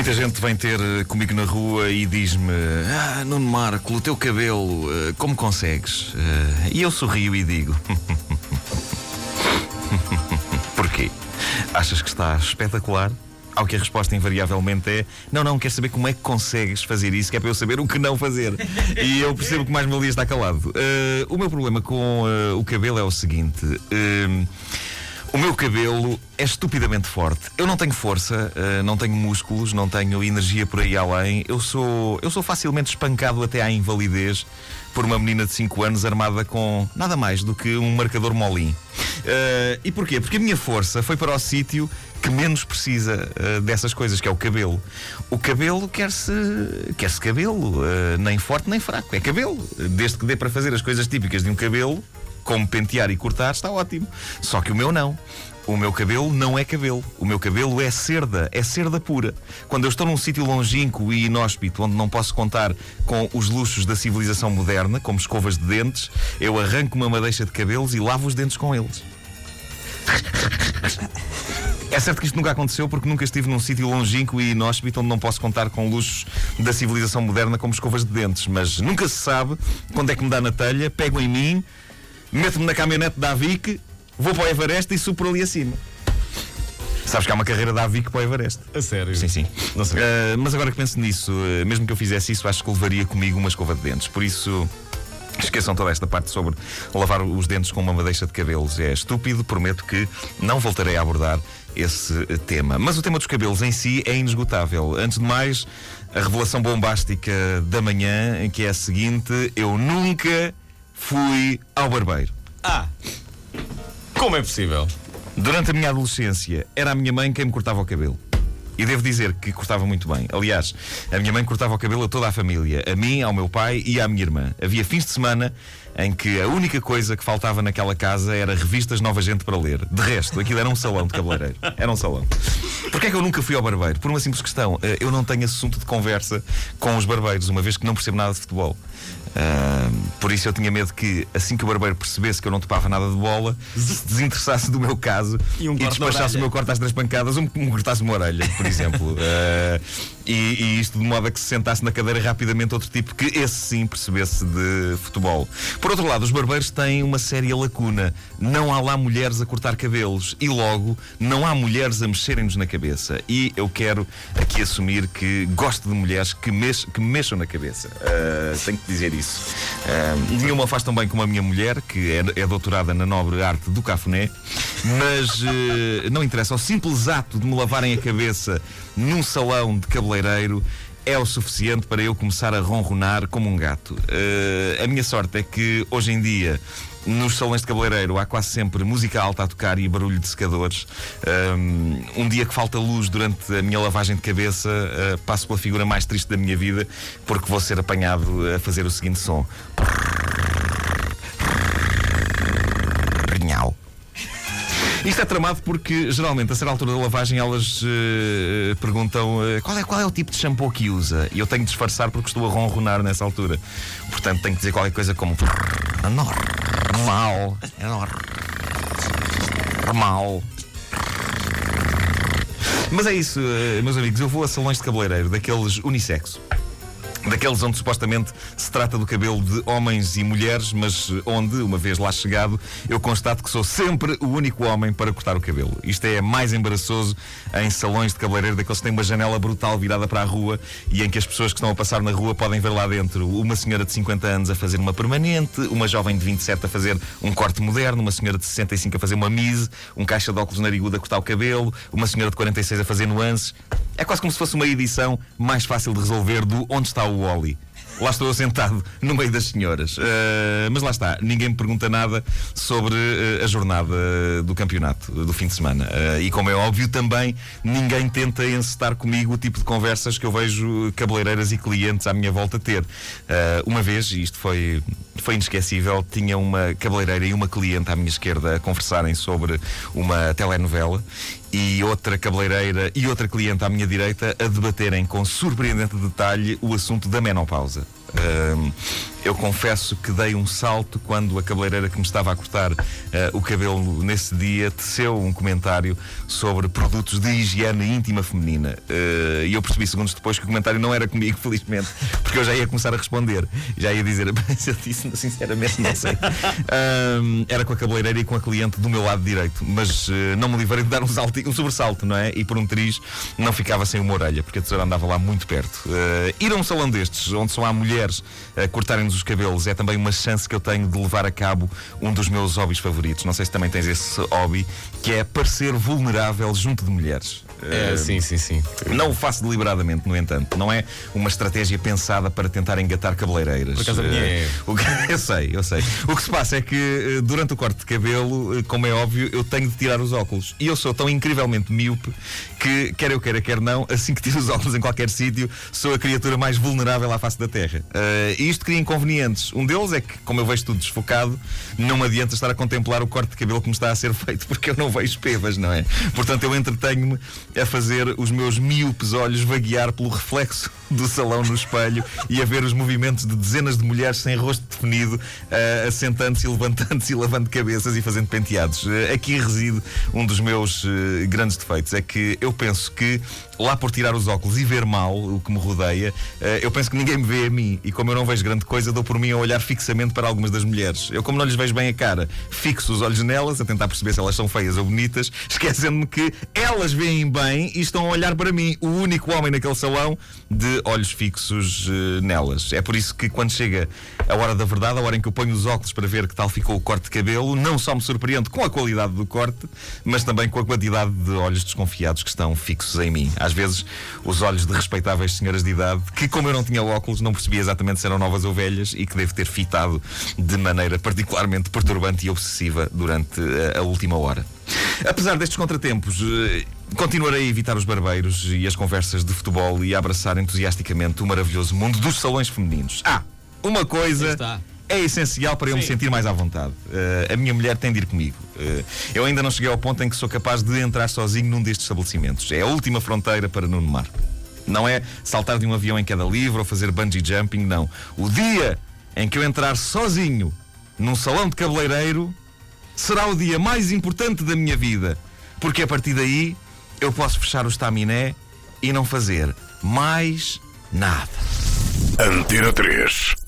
Muita gente vem ter eh, comigo na rua e diz-me: Ah, Nuno Marco, o teu cabelo, eh, como consegues? Eh, E eu sorrio e digo: Porquê? Achas que está espetacular? Ao que a resposta invariavelmente é: Não, não, quero saber como é que consegues fazer isso, que é para eu saber o que não fazer. E eu percebo que mais me está calado. Eh, o meu problema com eh, o cabelo é o seguinte. eh, o meu cabelo é estupidamente forte. Eu não tenho força, eh, não tenho músculos, não tenho energia por aí além. Eu sou, eu sou facilmente espancado até à invalidez por uma menina de 5 anos armada com nada mais do que um marcador molim. Eh, e porquê? Porque a minha força foi para o sítio que menos precisa eh, dessas coisas, que é o cabelo. O cabelo quer-se quer-se cabelo, eh, nem forte nem fraco, é cabelo. Desde que dê para fazer as coisas típicas de um cabelo, como pentear e cortar, está ótimo. Só que o meu não. O meu cabelo não é cabelo. O meu cabelo é cerda, é cerda pura. Quando eu estou num sítio longínquo e inóspito, onde não posso contar com os luxos da civilização moderna, como escovas de dentes, eu arranco uma madeixa de cabelos e lavo os dentes com eles. É certo que isto nunca aconteceu porque nunca estive num sítio longínquo e inóspito onde não posso contar com luxos da civilização moderna como escovas de dentes. Mas nunca se sabe quando é que me dá na telha, pego em mim, meto-me na caminhonete da Avic, vou para o Everest e subo por ali acima. Sabes que há uma carreira da Avic para o Everest. A sério? Sim, sim. Não sei. Uh, mas agora que penso nisso, uh, mesmo que eu fizesse isso, acho que levaria comigo uma escova de dentes. Por isso. Esqueçam toda esta parte sobre lavar os dentes com uma madeixa de cabelos. É estúpido, prometo que não voltarei a abordar esse uh, tema. Mas o tema dos cabelos em si é inesgotável. Antes de mais, a revelação bombástica da manhã, que é a seguinte: eu nunca fui ao barbeiro. Ah! Como é possível? Durante a minha adolescência, era a minha mãe quem me cortava o cabelo. E devo dizer que cortava muito bem. Aliás, a minha mãe cortava o cabelo a toda a família, a mim, ao meu pai e à minha irmã. Havia fins de semana em que a única coisa que faltava naquela casa era revistas Nova Gente para ler. De resto, aquilo era um salão de cabeleireiro. Era um salão. Porquê é que eu nunca fui ao barbeiro? Por uma simples questão. Eh, Eu não tenho assunto de conversa com os barbeiros, uma vez que não percebo nada de futebol. Ah, por isso eu tinha medo que, assim que o barbeiro percebesse que eu não topava nada de bola, se desinteressasse do meu caso E um na despachasse o meu corte às três pancadas ou me, cortasse uma orelha, por exemplo. Ah, e, e isto de modo a que se sentasse na cadeira rapidamente outro tipo que esse sim percebesse de futebol. Por outro lado, os barbeiros têm uma séria lacuna. Não há lá mulheres a cortar cabelos e logo não há mulheres a mexerem-nos na cabeça. E eu quero aqui assumir que gosto de mulheres que, mex, que me mexam na cabeça. Ah, tenho que dizer isso. Ah, nenhuma faz tão bem como a minha mulher, que é, é doutorada na nobre arte do cafuné, mas eh, não interessa. O simples ato de me lavarem a cabeça num salão de cabeleireiro é o suficiente para eu começar a ronronar como um gato. Eh, a minha sorte é que hoje em dia. Nos salões de cabeleireiro há quase sempre música alta a tocar e barulho de secadores. Um, um dia que falta luz durante a minha lavagem de cabeça, uh, passo pela figura mais triste da minha vida, porque vou ser apanhado a fazer o seguinte som. Rinhal. Isto é tramado porque geralmente a certa altura da lavagem elas eh, perguntam eh, qual, é, qual é o tipo de shampoo que usa e eu tenho de disfarçar porque estou a ronronar nessa altura. Portanto tenho que dizer qualquer coisa como normal, é normal. Mas é isso, eh, meus amigos, eu vou a salões de cabeleireiro daqueles unissexo. Daqueles onde supostamente se trata do cabelo de homens e mulheres, mas onde, uma vez lá chegado, eu constato que sou sempre o único homem para cortar o cabelo. Isto é mais embaraçoso em salões de cabeleireiro daqueles que têm uma janela brutal virada para a rua e em que as pessoas que estão a passar na rua podem ver lá dentro uma senhora de 50 anos a fazer uma permanente, uma jovem de 27 a fazer um corte moderno, uma senhora de 65 a fazer uma mise, um caixa de óculos narigudo a cortar o cabelo, uma senhora de 46 a fazer nuances. É quase como se fosse uma edição mais fácil de resolver do Onde está o Wally. Lá estou sentado no meio das senhoras. Uh, mas lá está, ninguém me pergunta nada sobre uh, a jornada do campeonato do fim de semana. Uh, e como é óbvio, também ninguém tenta encetar comigo o tipo de conversas que eu vejo cabeleireiras e clientes à minha volta ter. uma vez, e isto foi, foi inesquecível, tinha uma cabeleireira e uma cliente à minha esquerda a conversarem sobre uma telenovela e outra cabeleireira e outra cliente à minha direita a debaterem com surpreendente detalhe o assunto da menopausa. Uh, eu confesso que dei um salto quando a cabeleireira que me estava a cortar uh, o cabelo nesse dia teceu um comentário sobre produtos de higiene íntima feminina. Uh, e eu percebi segundos depois que o comentário não era comigo, felizmente, porque eu já ia começar a responder. Já ia dizer, mas eu disse sinceramente, não sei. Era com a cabeleireira e com a cliente do meu lado direito, mas não me livrei de dar um, salto, um sobressalto, não é? E por um triz não ficava sem uma orelha, porque a tesoura andava lá muito perto. ir a um salão destes, onde só há mulheres a cortarem os cabelos é também uma chance que eu tenho de levar a cabo um dos meus hobbies favoritos. Não sei se também tens esse hobby, que é parecer vulnerável junto de mulheres. É, uh, sim, sim, sim. Não o faço deliberadamente, no entanto. Não é uma estratégia pensada para tentar engatar cabeleireiras. Por acaso a minha é. Uh, que, eu sei, eu sei. O que se passa é que uh, durante o corte de cabelo, como é óbvio, eu tenho de tirar os óculos. E eu sou tão incrivelmente míope que, quer eu queira, quer não, assim que tiro os óculos em qualquer sítio, sou a criatura mais vulnerável à face da Terra. e isto cria inconvenientes. Um deles é que, como eu vejo tudo desfocado, não me adianta estar a contemplar o corte de cabelo que me está a ser feito, porque eu não vejo pevas, não é? Portanto, eu entretenho-me a fazer os meus míopes olhos vaguear pelo reflexo do salão no espelho e a ver os movimentos de dezenas de mulheres sem rosto definido, uh, assentando-se levantando-se e lavando cabeças e fazendo penteados. Uh, aqui reside um dos meus uh, grandes defeitos. É que eu penso que, lá por tirar os óculos e ver mal o que me rodeia, eu penso que ninguém me vê a mim. E como eu não vejo grande coisa, dou por mim a olhar fixamente para algumas das mulheres. Eu, como não lhes vejo bem a cara, fixo os olhos nelas, a tentar perceber se elas são feias ou bonitas, esquecendo-me que elas veem bem e estão a olhar para mim, o único homem naquele salão de olhos fixos uh, nelas. É por isso que quando chega a hora da verdade, a hora em que eu ponho os óculos para ver que tal ficou o corte de cabelo, não só me surpreendo com a qualidade do corte, mas também com a quantidade de olhos desconfiados que estão fixos em mim. Às vezes, os olhos de respeitáveis senhoras de idade, que como eu não tinha óculos, não percebia exatamente se eram novas ou velhas e que devo ter fitado de maneira particularmente perturbante e obsessiva durante a, a última hora. Apesar destes contratempos, eh, continuarei a evitar os barbeiros e as conversas de futebol e a abraçar entusiasticamente o maravilhoso mundo dos salões femininos. Ah, uma coisa é essencial para eu Sim. me sentir mais à vontade. Uh, a minha mulher tem de ir comigo. Uh, eu ainda não cheguei ao ponto em que sou capaz de entrar sozinho num destes estabelecimentos. É a última fronteira para Nuno Mar. Não é saltar de um avião em queda livre ou fazer bungee jumping, não. O dia em que eu entrar sozinho num salão de cabeleireiro será o dia mais importante da minha vida. Porque a partir daí eu posso fechar o estaminé e não fazer mais nada. Antena 3